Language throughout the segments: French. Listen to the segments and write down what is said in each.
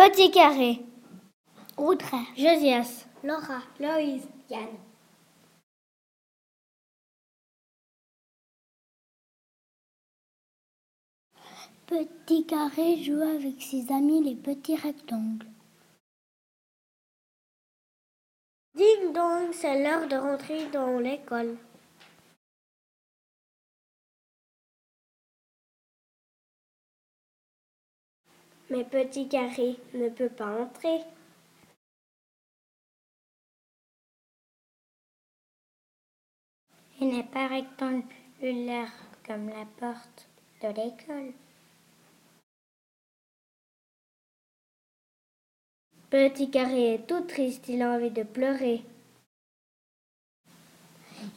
Petit carré. Audrey. Josias. Laura. Loïse. Yann. Petit carré joue avec ses amis les petits rectangles. Ding dong, c'est l'heure de rentrer dans l'école. Mais petit carré ne peut pas entrer. Il n'est pas rectangulaire comme la porte de l'école. Petit carré est tout triste, il a envie de pleurer.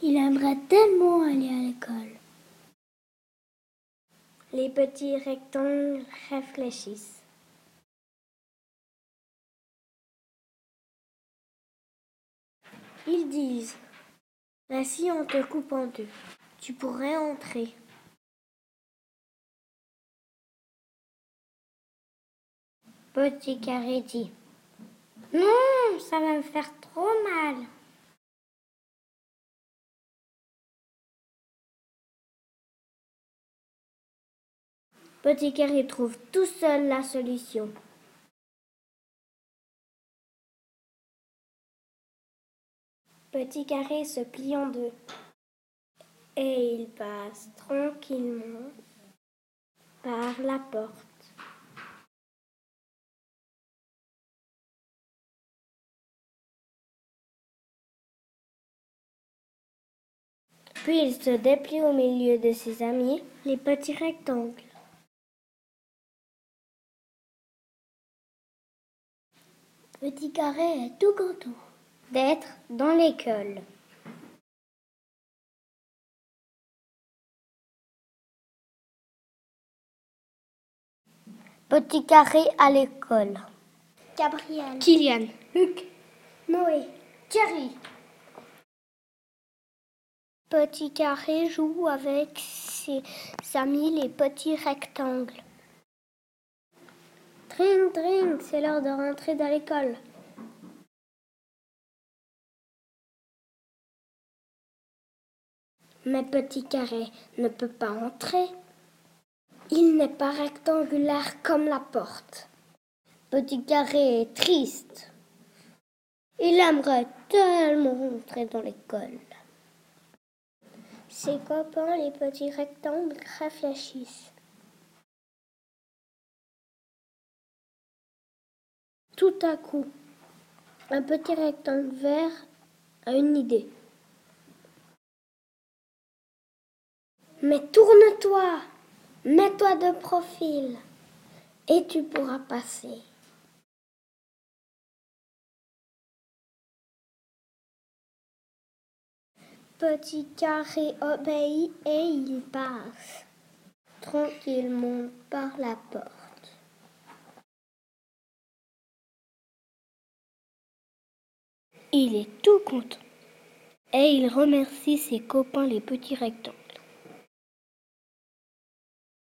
Il aimerait tellement aller à l'école. Les petits rectangles réfléchissent. Ils disent Ainsi on te coupe en deux. Tu pourrais entrer. Petit carré dit Non, ça va me faire trop mal. Petit carré trouve tout seul la solution. Petit carré se plie en deux et il passe tranquillement par la porte. Puis il se déplie au milieu de ses amis, les petits rectangles. Petit carré est tout content d'être dans l'école. Petit carré à l'école. Gabriel. Kylian. Luc. Noé. Thierry. Petit carré joue avec ses amis les petits rectangles. Dring, dring, c'est l'heure de rentrer dans l'école. Mais Petit Carré ne peut pas entrer. Il n'est pas rectangulaire comme la porte. Petit Carré est triste. Il aimerait tellement rentrer dans l'école. Ses copains, les petits rectangles, réfléchissent. Tout à coup, un petit rectangle vert a une idée. Mais tourne-toi, mets-toi de profil et tu pourras passer. Petit carré obéit et il passe tranquillement par la porte. Il est tout content et il remercie ses copains les petits rectangles.